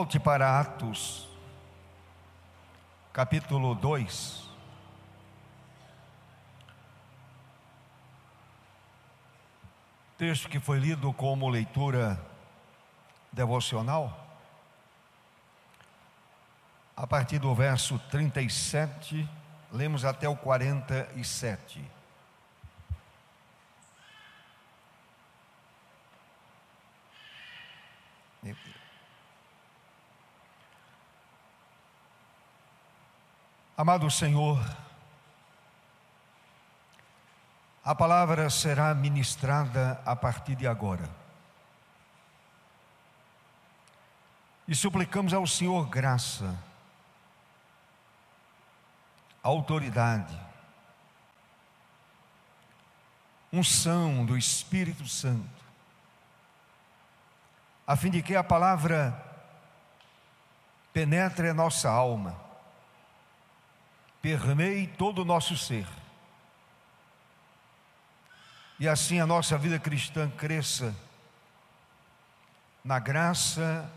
Volte para Atos, capítulo 2. Texto que foi lido como leitura devocional. A partir do verso 37, lemos até o 47. Amado Senhor, a palavra será ministrada a partir de agora. E suplicamos ao Senhor graça, autoridade, unção do Espírito Santo, a fim de que a palavra penetre a nossa alma, permeie todo o nosso ser, e assim a nossa vida cristã cresça na graça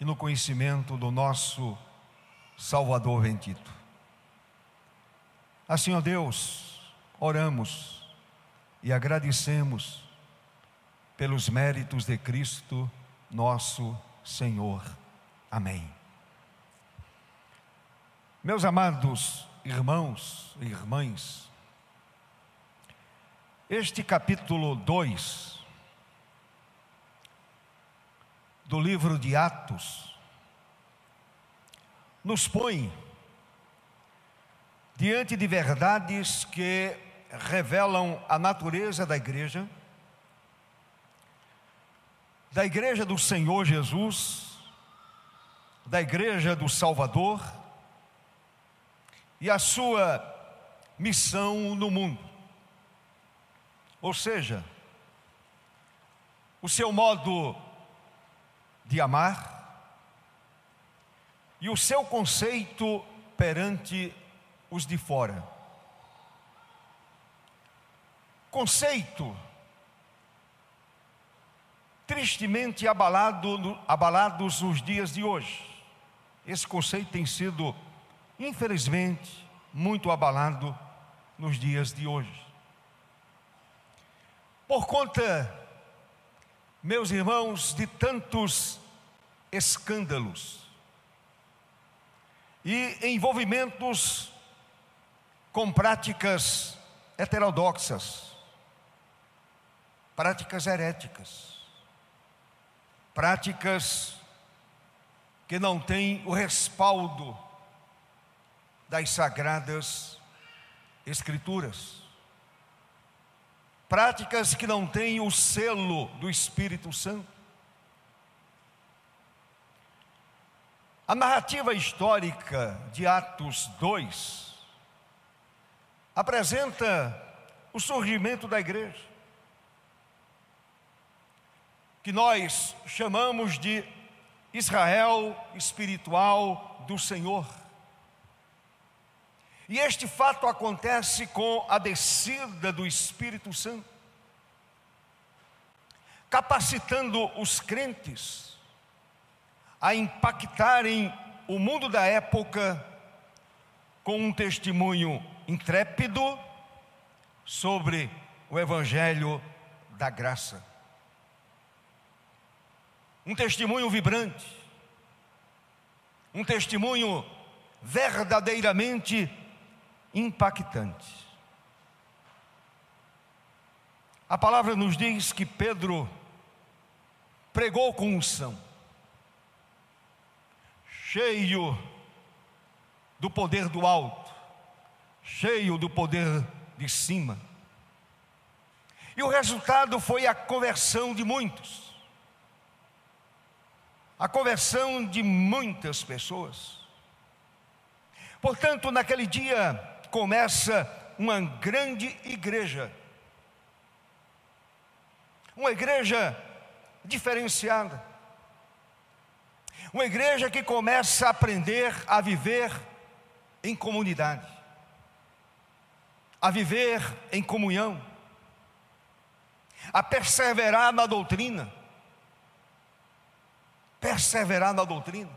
e no conhecimento do nosso Salvador bendito. Assim, ó Deus, oramos e agradecemos pelos méritos de Cristo, nosso Senhor. Amém. Meus amados irmãos e irmãs, este capítulo 2 do livro de Atos nos põe diante de verdades que revelam a natureza da igreja da Igreja do Senhor Jesus, da Igreja do Salvador e a sua missão no mundo. Ou seja, o seu modo de amar e o seu conceito perante os de fora. Conceito tristemente abalado, abalados nos dias de hoje. Esse conceito tem sido, infelizmente, muito abalado nos dias de hoje. Por conta, meus irmãos, de tantos escândalos e envolvimentos com práticas heterodoxas, práticas heréticas práticas que não têm o respaldo das sagradas Escrituras, práticas que não têm o selo do Espírito Santo. A narrativa histórica de Atos 2 apresenta o surgimento da igreja que nós chamamos de Israel espiritual do Senhor. E este fato acontece com a descida do Espírito Santo, capacitando os crentes a impactarem o mundo da época com um testemunho intrépido sobre o Evangelho da graça. Um testemunho vibrante, um testemunho verdadeiramente impactante. A palavra nos diz que Pedro pregou com unção, cheio do poder do alto, cheio do poder de cima. E o resultado foi a conversão de muitos a conversão de muitas pessoas. Portanto, naquele dia começa uma grande igreja, uma igreja diferenciada, uma igreja que começa a aprender a viver em comunidade, a viver em comunhão, a perseverar na doutrina. Perseverar na doutrina.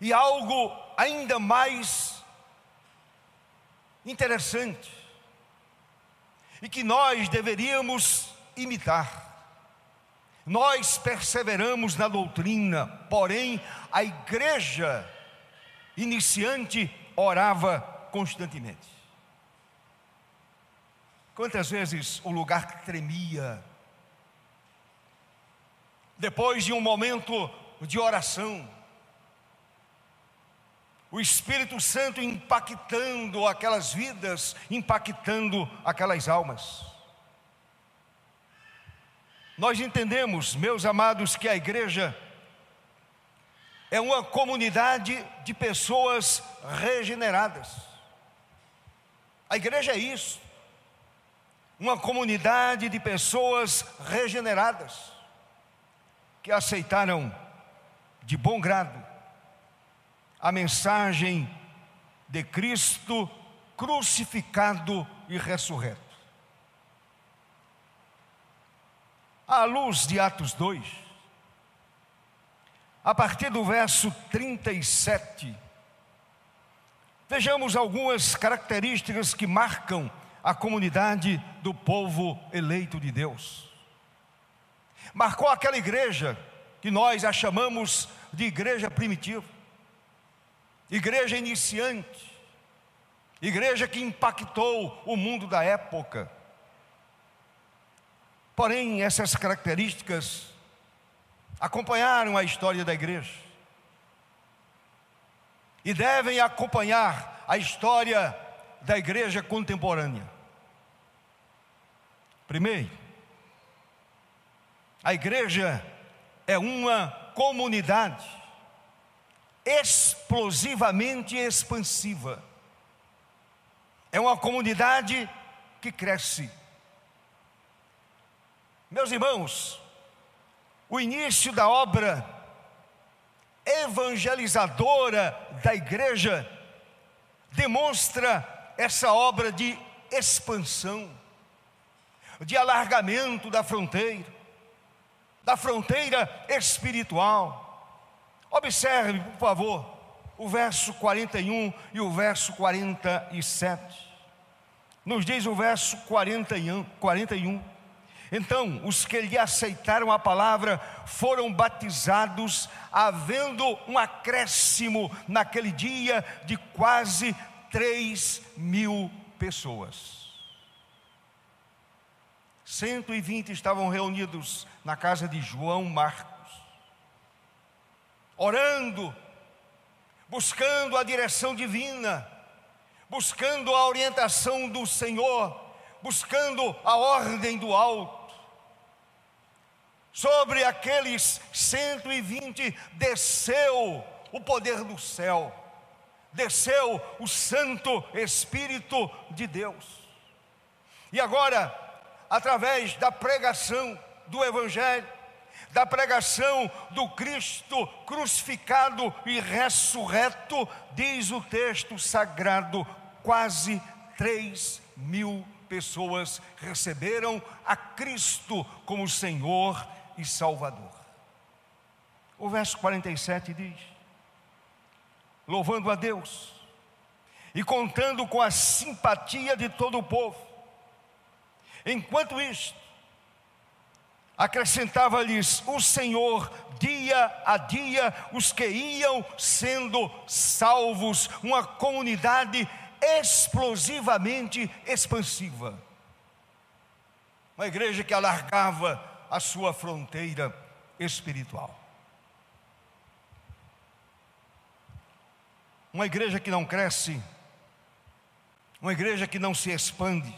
E algo ainda mais interessante, e que nós deveríamos imitar. Nós perseveramos na doutrina, porém a igreja iniciante orava constantemente. Quantas vezes o lugar tremia, depois de um momento de oração, o Espírito Santo impactando aquelas vidas, impactando aquelas almas. Nós entendemos, meus amados, que a igreja é uma comunidade de pessoas regeneradas. A igreja é isso, uma comunidade de pessoas regeneradas que aceitaram de bom grado a mensagem de Cristo crucificado e ressurreto. À luz de Atos 2, a partir do verso 37, vejamos algumas características que marcam a comunidade do povo eleito de Deus marcou aquela igreja que nós a chamamos de igreja primitiva, igreja iniciante, igreja que impactou o mundo da época. Porém, essas características acompanharam a história da igreja e devem acompanhar a história da igreja contemporânea. Primeiro, a igreja é uma comunidade explosivamente expansiva. É uma comunidade que cresce. Meus irmãos, o início da obra evangelizadora da igreja demonstra essa obra de expansão, de alargamento da fronteira da fronteira espiritual. Observe, por favor, o verso 41 e o verso 47. Nos diz o verso 41, 41. Então, os que lhe aceitaram a palavra foram batizados, havendo um acréscimo naquele dia de quase 3 mil pessoas. 120 estavam reunidos na casa de João Marcos, orando, buscando a direção divina, buscando a orientação do Senhor, buscando a ordem do alto. Sobre aqueles 120 desceu o poder do céu, desceu o Santo Espírito de Deus. E agora, através da pregação do Evangelho, da pregação do Cristo crucificado e ressurreto, diz o texto sagrado, quase três mil pessoas receberam a Cristo como Senhor e Salvador. O verso 47 diz: louvando a Deus e contando com a simpatia de todo o povo, Enquanto isto, acrescentava-lhes o Senhor dia a dia os que iam sendo salvos, uma comunidade explosivamente expansiva. Uma igreja que alargava a sua fronteira espiritual. Uma igreja que não cresce, uma igreja que não se expande,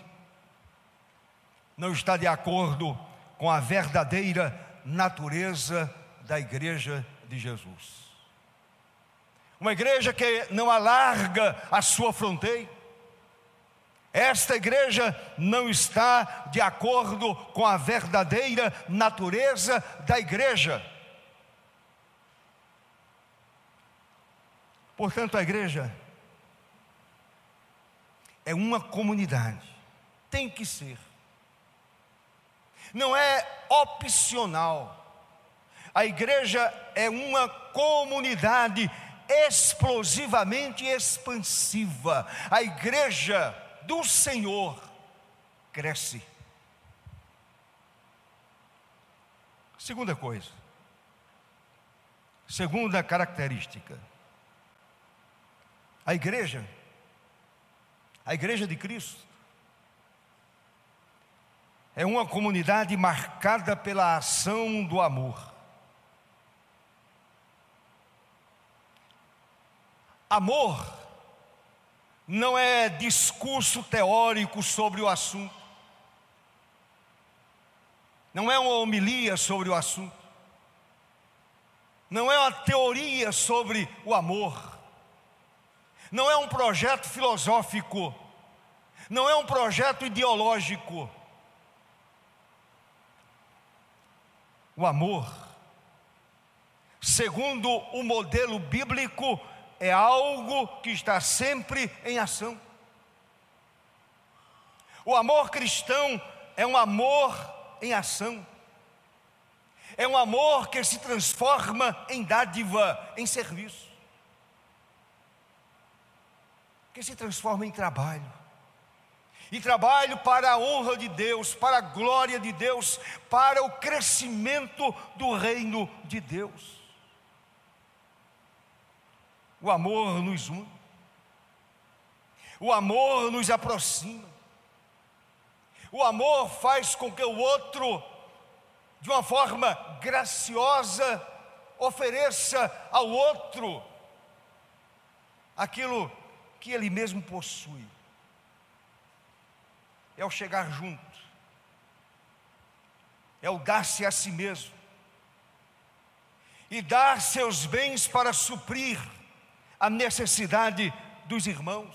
não está de acordo com a verdadeira natureza da igreja de Jesus. Uma igreja que não alarga a sua fronteira. Esta igreja não está de acordo com a verdadeira natureza da igreja. Portanto, a igreja é uma comunidade, tem que ser não é opcional, A igreja é uma comunidade explosivamente expansiva. A igreja do Senhor cresce. Segunda coisa, segunda característica, a igreja, a igreja de Cristo, é uma comunidade marcada pela ação do amor. Amor não é discurso teórico sobre o assunto, não é uma homilia sobre o assunto, não é uma teoria sobre o amor, não é um projeto filosófico, não é um projeto ideológico. O amor, segundo o modelo bíblico, é algo que está sempre em ação. O amor cristão é um amor em ação. É um amor que se transforma em dádiva, em serviço. Que se transforma em trabalho. E trabalho para a honra de Deus, para a glória de Deus, para o crescimento do reino de Deus. O amor nos une. O amor nos aproxima. O amor faz com que o outro, de uma forma graciosa, ofereça ao outro aquilo que ele mesmo possui. É o chegar junto, é o dar-se a si mesmo, e dar seus bens para suprir a necessidade dos irmãos,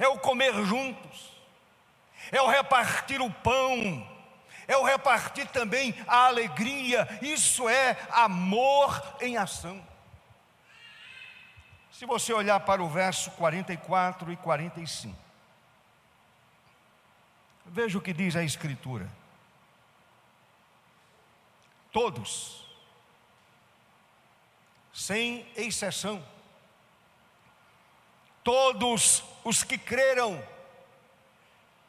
é o comer juntos, é o repartir o pão, é o repartir também a alegria, isso é amor em ação. Se você olhar para o verso 44 e 45, veja o que diz a Escritura. Todos, sem exceção. Todos os que creram,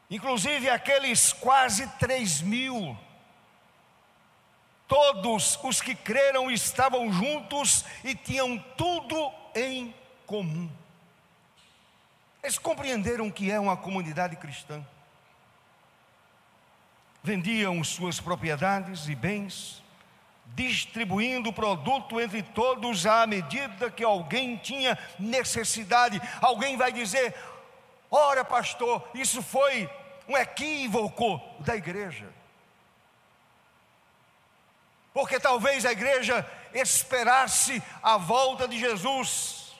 inclusive aqueles quase três mil, todos os que creram estavam juntos e tinham tudo em comum. Eles compreenderam que é uma comunidade cristã. Vendiam suas propriedades e bens, distribuindo o produto entre todos à medida que alguém tinha necessidade. Alguém vai dizer: ora, pastor, isso foi um equívoco da igreja. Porque talvez a igreja esperasse a volta de Jesus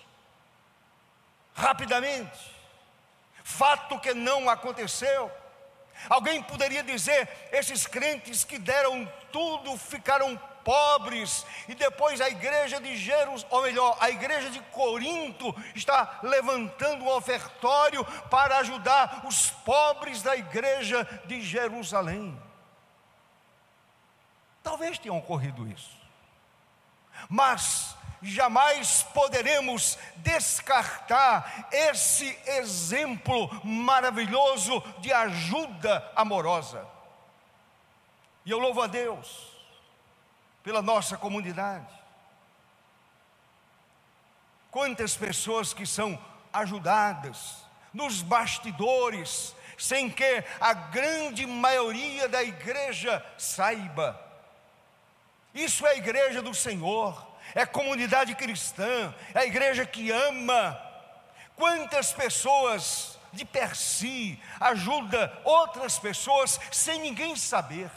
rapidamente, fato que não aconteceu. Alguém poderia dizer: esses crentes que deram tudo ficaram pobres, e depois a igreja de Jerusalém, ou melhor, a igreja de Corinto está levantando um ofertório para ajudar os pobres da igreja de Jerusalém. Talvez tenha ocorrido isso, mas jamais poderemos descartar esse exemplo maravilhoso de ajuda amorosa. E eu louvo a Deus pela nossa comunidade. Quantas pessoas que são ajudadas nos bastidores, sem que a grande maioria da igreja saiba. Isso é a igreja do Senhor, é comunidade cristã, é a igreja que ama. Quantas pessoas de per si ajuda outras pessoas sem ninguém saber.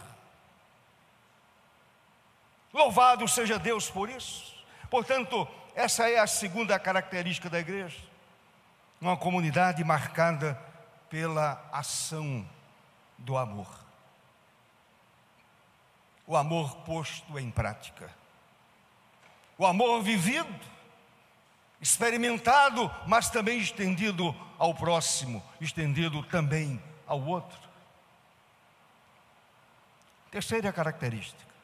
Louvado seja Deus por isso. Portanto, essa é a segunda característica da igreja. Uma comunidade marcada pela ação do amor. O amor posto em prática. O amor vivido, experimentado, mas também estendido ao próximo, estendido também ao outro. Terceira característica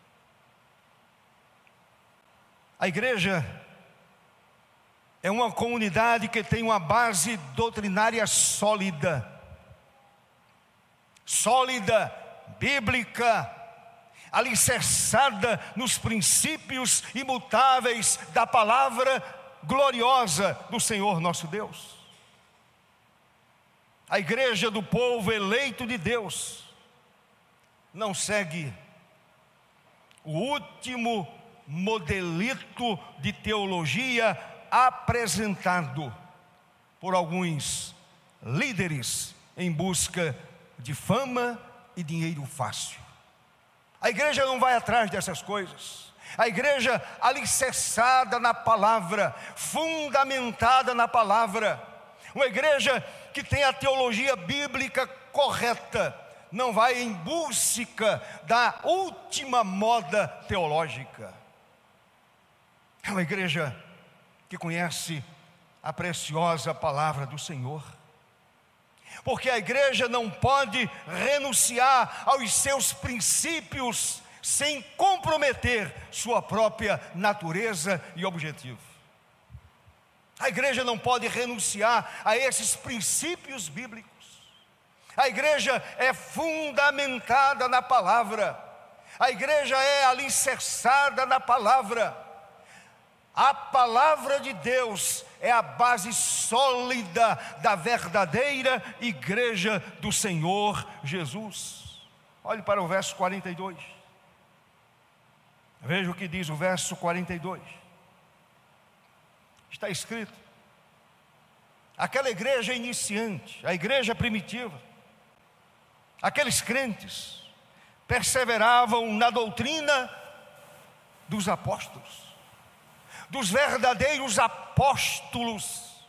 A igreja é uma comunidade que tem uma base doutrinária sólida, sólida, bíblica, alicerçada nos princípios imutáveis da palavra gloriosa do Senhor nosso Deus. A igreja do povo eleito de Deus não segue o último modelito de teologia apresentado por alguns líderes em busca de fama e dinheiro fácil. A igreja não vai atrás dessas coisas. A igreja alicerçada na palavra, fundamentada na palavra, uma igreja que tem a teologia bíblica correta, não vai em busca da última moda teológica. É uma igreja que conhece a preciosa palavra do Senhor. Porque a igreja não pode renunciar aos seus princípios sem comprometer sua própria natureza e objetivo. A igreja não pode renunciar a esses princípios bíblicos. A igreja é fundamentada na palavra. A igreja é alicerçada na palavra. A palavra de Deus é a base sólida da verdadeira igreja do Senhor Jesus. Olhe para o verso 42. Veja o que diz o verso 42. Está escrito: aquela igreja iniciante, a igreja primitiva, aqueles crentes perseveravam na doutrina dos apóstolos dos verdadeiros apóstolos,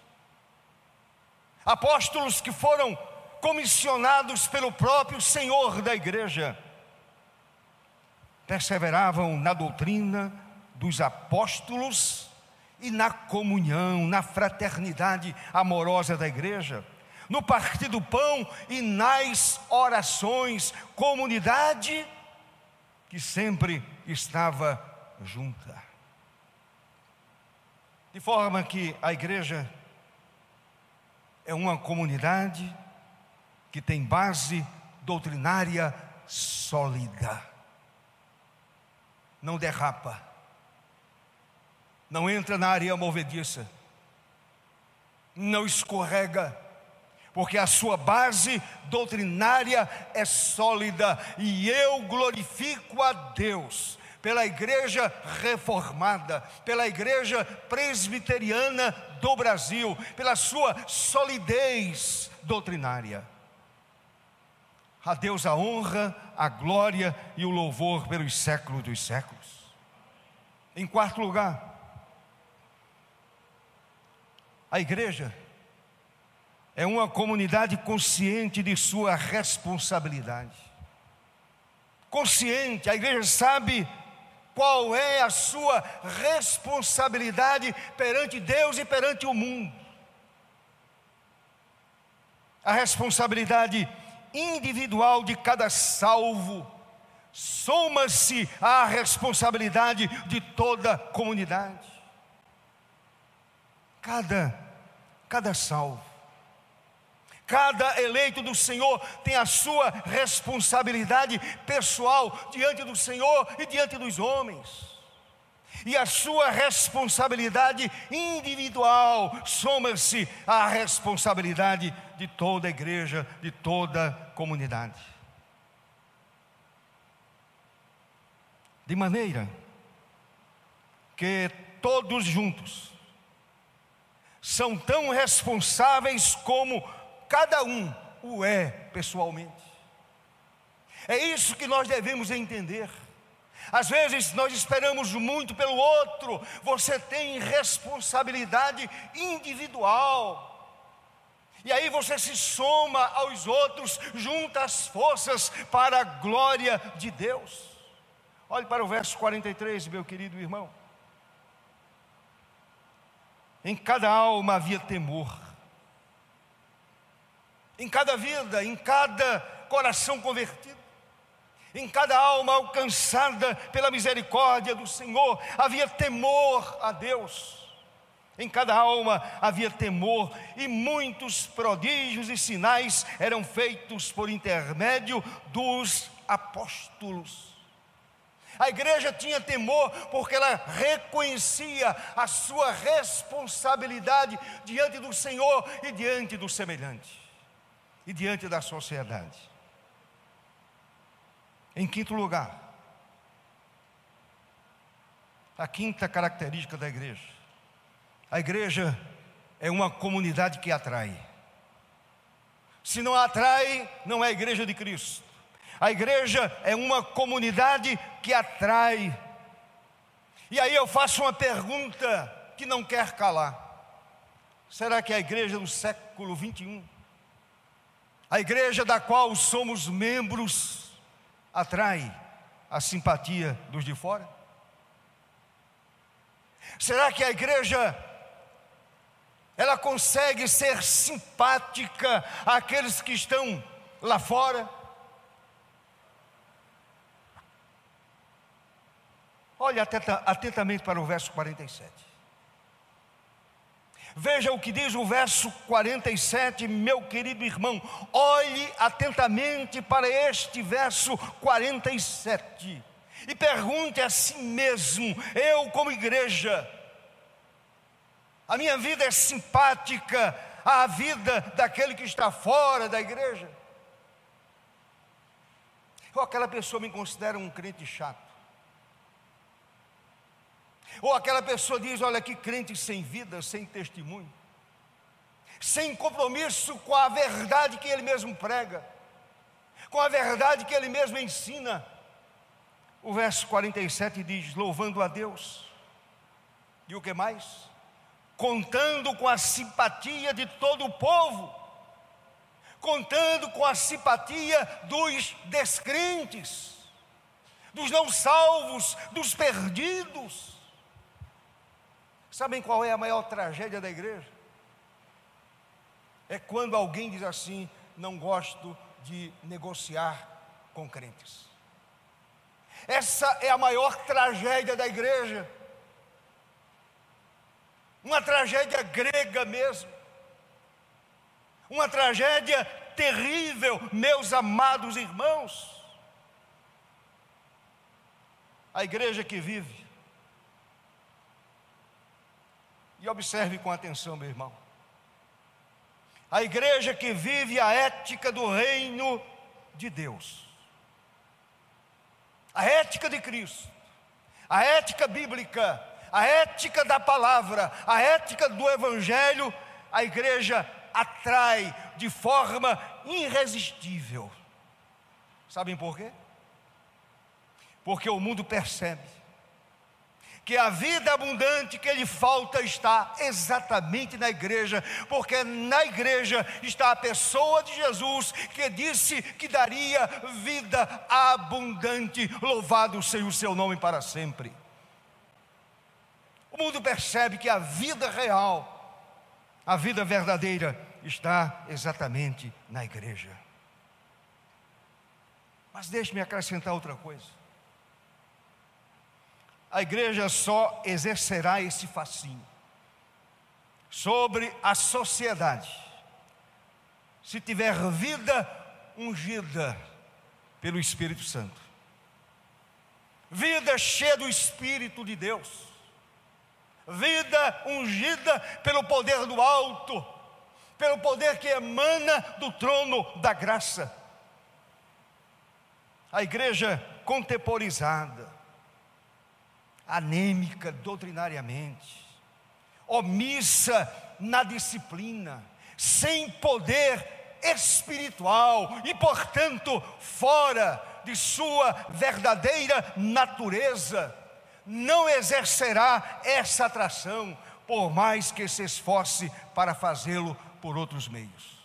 apóstolos que foram comissionados pelo próprio Senhor da igreja, perseveravam na doutrina dos apóstolos e na comunhão, na fraternidade amorosa da igreja, no partir do pão e nas orações, comunidade que sempre estava junta. De forma que a igreja é uma comunidade que tem base doutrinária sólida. Não derrapa. Não entra na areia movediça. Não escorrega. Porque a sua base doutrinária é sólida e eu glorifico a Deus pela igreja reformada, pela igreja presbiteriana do Brasil, pela sua solidez doutrinária. A Deus a honra, a glória e o louvor pelos séculos dos séculos. Em quarto lugar, a igreja é uma comunidade consciente de sua responsabilidade. Consciente, a igreja sabe qual é a sua responsabilidade perante Deus e perante o mundo. A responsabilidade individual de cada salvo soma-se à responsabilidade de toda a comunidade. Cada cada salvo Cada eleito do Senhor tem a sua responsabilidade pessoal diante do Senhor e diante dos homens. E a sua responsabilidade individual soma-se à responsabilidade de toda a igreja, de toda a comunidade. De maneira que todos juntos são tão responsáveis como cada um o é pessoalmente. É isso que nós devemos entender. Às vezes nós esperamos muito pelo outro, você tem responsabilidade individual. E aí você se soma aos outros, junta as forças para a glória de Deus. Olhe para o verso 43, meu querido irmão. Em cada alma havia temor em cada vida, em cada coração convertido. Em cada alma alcançada pela misericórdia do Senhor havia temor a Deus. Em cada alma havia temor, e muitos prodígios e sinais eram feitos por intermédio dos apóstolos. A igreja tinha temor porque ela reconhecia a sua responsabilidade diante do Senhor e diante do semelhante, e diante da sociedade. Em quinto lugar, a quinta característica da igreja. A igreja é uma comunidade que atrai. Se não atrai, não é a igreja de Cristo. A igreja é uma comunidade que atrai. E aí eu faço uma pergunta que não quer calar. Será que é a igreja do século 21? A igreja da qual somos membros atrai a simpatia dos de fora? Será que a igreja ela consegue ser simpática àqueles que estão lá fora? Olhe atentamente para o verso 47. Veja o que diz o verso 47, meu querido irmão. Olhe atentamente para este verso 47 e pergunte a si mesmo: eu, como igreja, a minha vida é simpática à vida daquele que está fora da igreja? Ou aquela pessoa me considera um crente chato? Ou aquela pessoa diz: olha que crente sem vida, sem testemunho, sem compromisso com a verdade que ele mesmo prega, com a verdade que ele mesmo ensina. O verso 47 diz: louvando a Deus, e o que mais? Contando com a simpatia de todo o povo, contando com a simpatia dos descrentes, dos não salvos, dos perdidos. Sabem qual é a maior tragédia da igreja? É quando alguém diz assim: não gosto de negociar com crentes. Essa é a maior tragédia da igreja. Uma tragédia grega mesmo. Uma tragédia terrível, meus amados irmãos. A igreja que vive E observe com atenção, meu irmão. A igreja que vive a ética do reino de Deus, a ética de Cristo, a ética bíblica, a ética da palavra, a ética do Evangelho, a igreja atrai de forma irresistível. Sabem por quê? Porque o mundo percebe que a vida abundante que lhe falta está exatamente na igreja, porque na igreja está a pessoa de Jesus que disse que daria vida abundante. Louvado seja o seu nome para sempre. O mundo percebe que a vida real, a vida verdadeira, está exatamente na igreja. Mas deixe-me acrescentar outra coisa a igreja só exercerá esse fascínio sobre a sociedade se tiver vida ungida pelo Espírito Santo. Vida cheia do Espírito de Deus. Vida ungida pelo poder do alto, pelo poder que emana do trono da graça. A igreja contemporizada, anêmica doutrinariamente, omissa na disciplina, sem poder espiritual e, portanto, fora de sua verdadeira natureza, não exercerá essa atração, por mais que se esforce para fazê-lo por outros meios.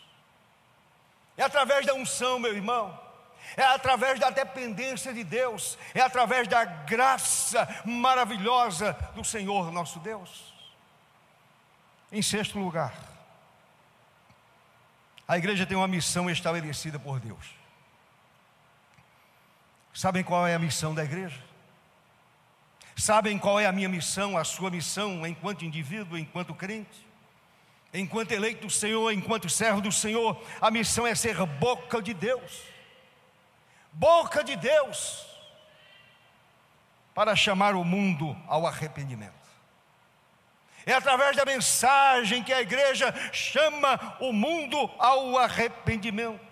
É através da unção, meu irmão, é através da dependência de Deus, é através da graça maravilhosa do Senhor nosso Deus. Em sexto lugar, a igreja tem uma missão estabelecida por Deus. Sabem qual é a missão da igreja? Sabem qual é a minha missão, a sua missão enquanto indivíduo, enquanto crente? Enquanto eleito do Senhor, enquanto servo do Senhor, a missão é ser boca de Deus. Boca de Deus para chamar o mundo ao arrependimento. É através da mensagem que a igreja chama o mundo ao arrependimento.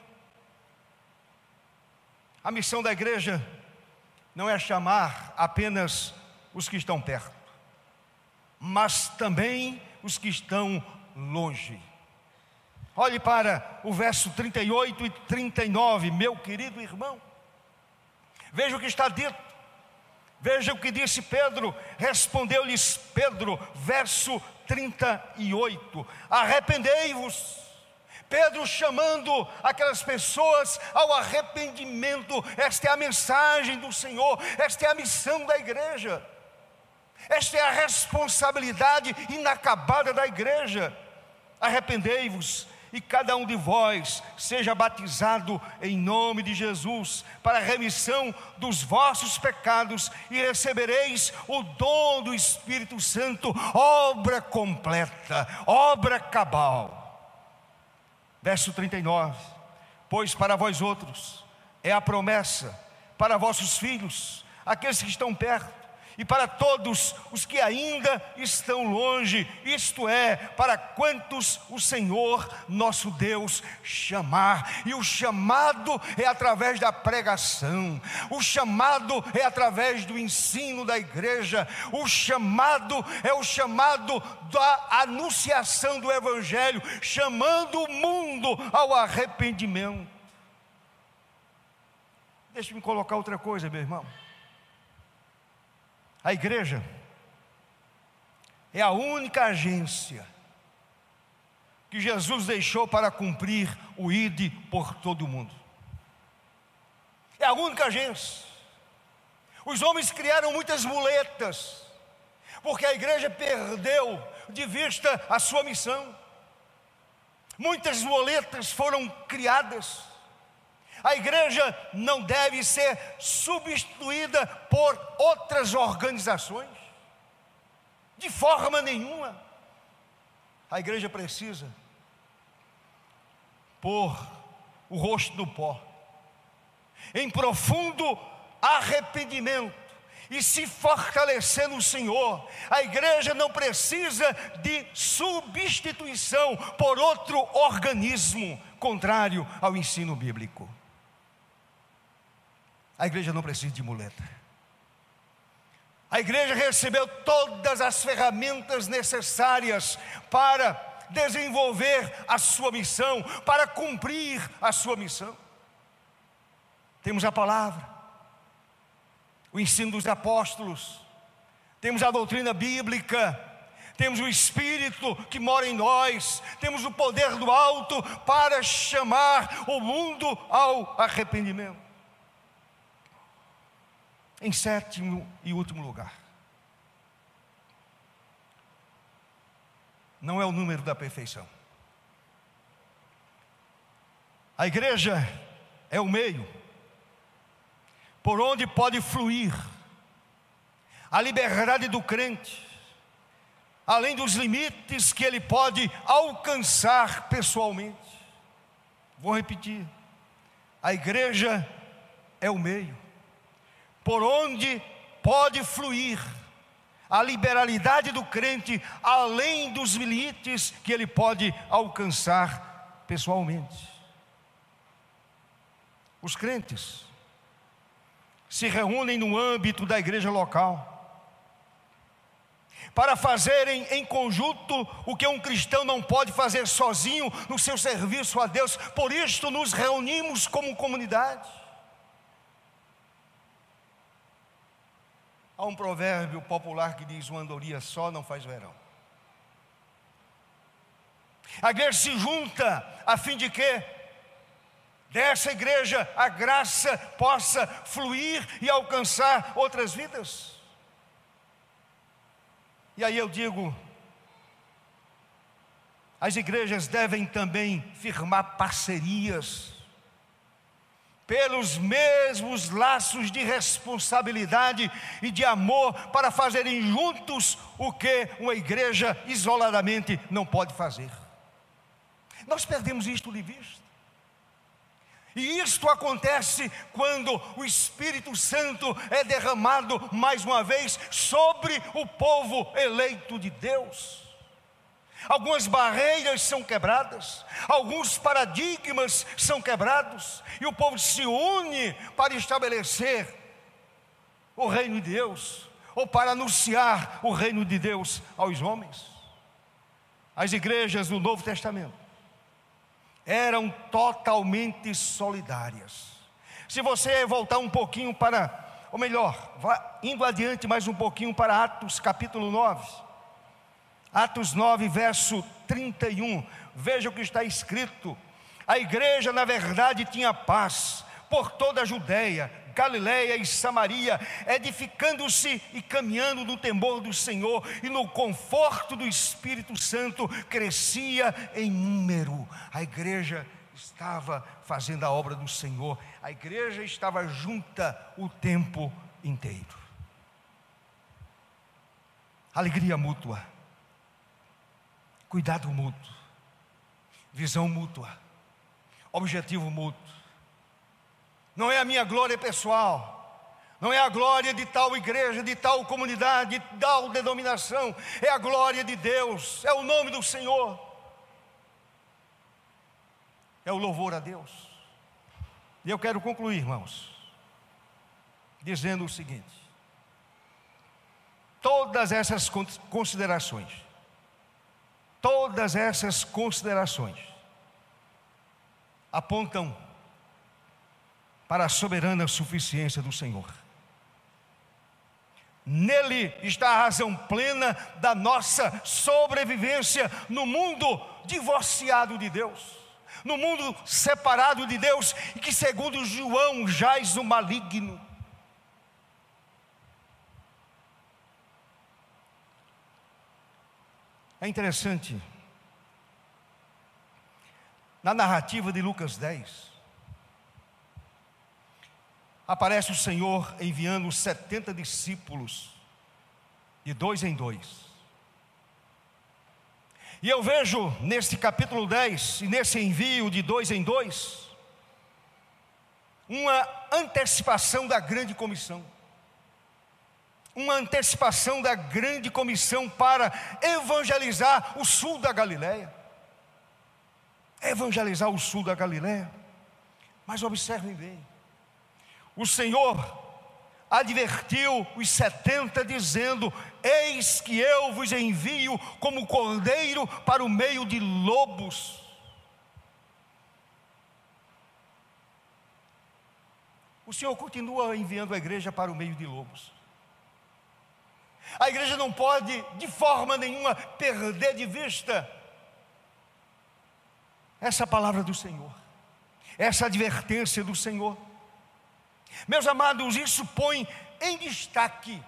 A missão da igreja não é chamar apenas os que estão perto, mas também os que estão longe. Olhe para o verso 38 e 39, meu querido irmão. Veja o que está dito. Veja o que disse Pedro, respondeu-lhes Pedro, verso 38: Arrependei-vos. Pedro chamando aquelas pessoas ao arrependimento, esta é a mensagem do Senhor, esta é a missão da igreja, esta é a responsabilidade inacabada da igreja. Arrependei-vos e cada um de vós seja batizado em nome de Jesus para a remissão dos vossos pecados e recebereis o dom do Espírito Santo, obra completa, obra cabal. Verso 39: Pois para vós outros é a promessa, para vossos filhos, aqueles que estão perto e para todos os que ainda estão longe, isto é, para quantos o Senhor nosso Deus chamar. E o chamado é através da pregação, o chamado é através do ensino da igreja, o chamado é o chamado da anunciação do Evangelho, chamando o mundo ao arrependimento. Deixe-me colocar outra coisa, meu irmão. A igreja é a única agência que Jesus deixou para cumprir o ID por todo o mundo. É a única agência. Os homens criaram muitas muletas, porque a igreja perdeu de vista a sua missão. Muitas muletas foram criadas a igreja não deve ser substituída por outras organizações, de forma nenhuma. A igreja precisa pôr o rosto no pó, em profundo arrependimento, e se fortalecer no Senhor. A igreja não precisa de substituição por outro organismo contrário ao ensino bíblico. A igreja não precisa de muleta. A igreja recebeu todas as ferramentas necessárias para desenvolver a sua missão, para cumprir a sua missão. Temos a palavra, o ensino dos apóstolos, temos a doutrina bíblica, temos o Espírito que mora em nós, temos o poder do alto para chamar o mundo ao arrependimento. Em sétimo e último lugar, não é o número da perfeição. A igreja é o meio por onde pode fluir a liberdade do crente, além dos limites que ele pode alcançar pessoalmente. Vou repetir: a igreja é o meio por onde pode fluir a liberalidade do crente além dos limites que ele pode alcançar pessoalmente. Os crentes se reúnem no âmbito da igreja local para fazerem em conjunto o que um cristão não pode fazer sozinho no seu serviço a Deus. Por isto nos reunimos como comunidade. Há um provérbio popular que diz: uma andorinha só não faz verão. A igreja se junta a fim de que dessa igreja a graça possa fluir e alcançar outras vidas. E aí eu digo, as igrejas devem também firmar parcerias pelos mesmos laços de responsabilidade e de amor para fazerem juntos o que uma igreja isoladamente não pode fazer. Nós perdemos isto de vista. E isto acontece quando o Espírito Santo é derramado mais uma vez sobre o povo eleito de Deus. Algumas barreiras são quebradas, alguns paradigmas são quebrados, e o povo se une para estabelecer o reino de Deus, ou para anunciar o reino de Deus aos homens. As igrejas do Novo Testamento eram totalmente solidárias. Se você voltar um pouquinho para, ou melhor, vá indo adiante mais um pouquinho para Atos capítulo 9. Atos 9, verso 31. Veja o que está escrito. A igreja, na verdade, tinha paz por toda a Judéia, Galiléia e Samaria, edificando-se e caminhando no temor do Senhor e no conforto do Espírito Santo, crescia em número. A igreja estava fazendo a obra do Senhor, a igreja estava junta o tempo inteiro. Alegria mútua, cuidado mútuo, visão mútua, objetivo mútuo. Não é a minha glória pessoal, não é a glória de tal igreja, de tal comunidade, de tal denominação, é a glória de Deus, é o nome do Senhor, é o louvor a Deus. E eu quero concluir, irmãos, dizendo o seguinte: todas essas considerações, todas essas considerações apontam para a soberana suficiência do Senhor. Nele está a razão plena da nossa sobrevivência no mundo divorciado de Deus, no mundo separado de Deus e que, segundo João, jaz o maligno. É interessante, na narrativa de Lucas 10, aparece o Senhor enviando 70 discípulos, de dois em dois. E eu vejo neste capítulo 10, e nesse envio de dois em dois, uma antecipação da grande comissão. Uma antecipação da grande comissão para evangelizar o sul da Galiléia. Evangelizar o sul da Galiléia. Mas observem bem o Senhor advertiu os setenta, dizendo: Eis que eu vos envio como cordeiro para o meio de lobos. O Senhor continua enviando a igreja para o meio de lobos. A igreja não pode, de forma nenhuma, perder de vista essa palavra do Senhor, essa advertência do Senhor. Meus amados, isso põe em destaque,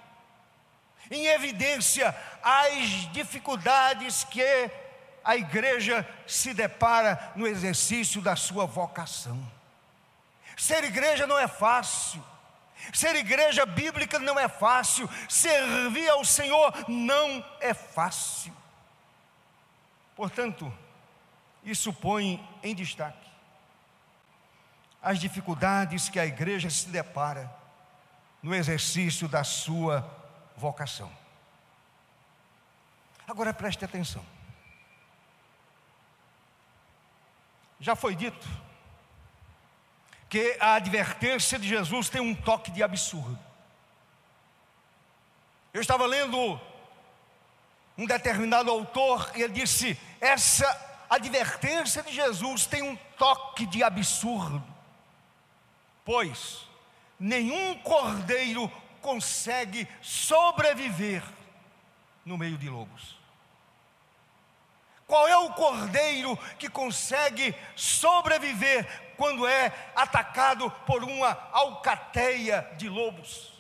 em evidência, as dificuldades que a igreja se depara no exercício da sua vocação. Ser igreja não é fácil. Ser igreja bíblica não é fácil, servir ao Senhor não é fácil. Portanto, isso põe em destaque as dificuldades que a igreja se depara no exercício da sua vocação. Agora preste atenção. Já foi dito que a advertência de Jesus tem um toque de absurdo. Eu estava lendo um determinado autor e ele disse: essa advertência de Jesus tem um toque de absurdo. Pois nenhum cordeiro consegue sobreviver no meio de lobos. Qual é o cordeiro que consegue sobreviver quando é atacado por uma alcateia de lobos?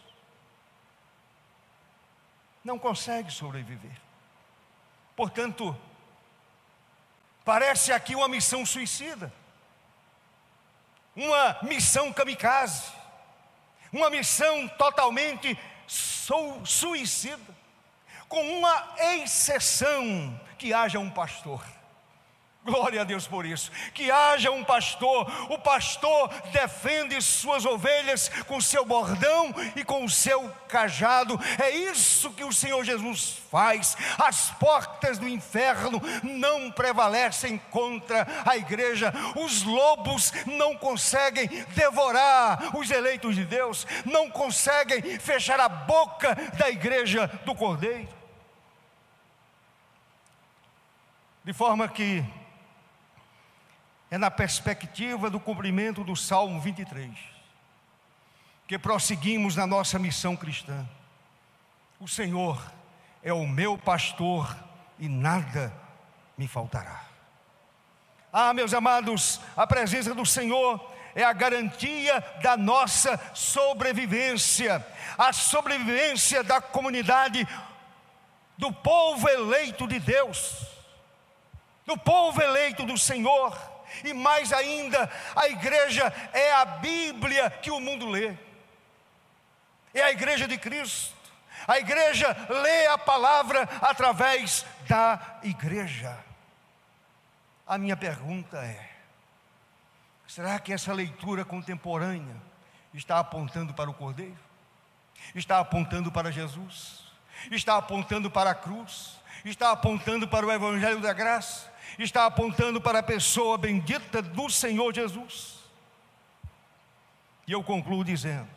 Não consegue sobreviver. Portanto, parece aqui uma missão suicida. uma missão kamikaze, uma missão totalmente suicida, com uma exceção que haja um pastor. Glória a Deus por isso. Que haja um pastor. O pastor defende suas ovelhas com seu bordão e com o seu cajado. É isso que o Senhor Jesus faz. As portas do inferno não prevalecem contra a igreja. Os lobos não conseguem devorar os eleitos de Deus, não conseguem fechar a boca da igreja do Cordeiro. De forma que é na perspectiva do cumprimento do Salmo 23 que prosseguimos na nossa missão cristã. O Senhor é o meu pastor e nada me faltará. Ah, meus amados, a presença do Senhor é a garantia da nossa sobrevivência, a sobrevivência da comunidade, do povo eleito de Deus, do povo eleito do Senhor e mais ainda, a igreja é a Bíblia que o mundo lê, é a igreja de Cristo. A igreja lê a palavra através da igreja. A minha pergunta é: será que essa leitura contemporânea está apontando para o Cordeiro? Está apontando para Jesus? Está apontando para a cruz? Está apontando para o Evangelho da Graça? Está apontando para a pessoa bendita do Senhor Jesus. E eu concluo dizendo: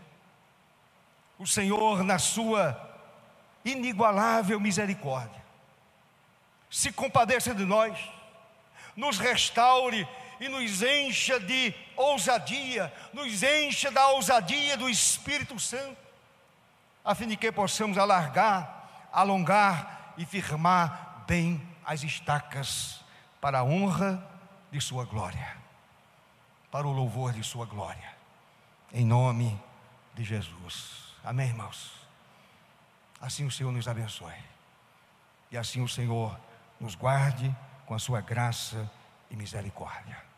o Senhor, na sua inigualável misericórdia, se compadeça de nós, nos restaure e nos encha de ousadia, nos encha da ousadia do Espírito Santo, a fim de que possamos alargar, alongar e firmar bem as estacas para a honra de Sua glória, para o louvor de Sua glória, em nome de Jesus. Amém, irmãos? Assim o Senhor nos abençoe, e assim o Senhor nos guarde com a Sua graça e misericórdia.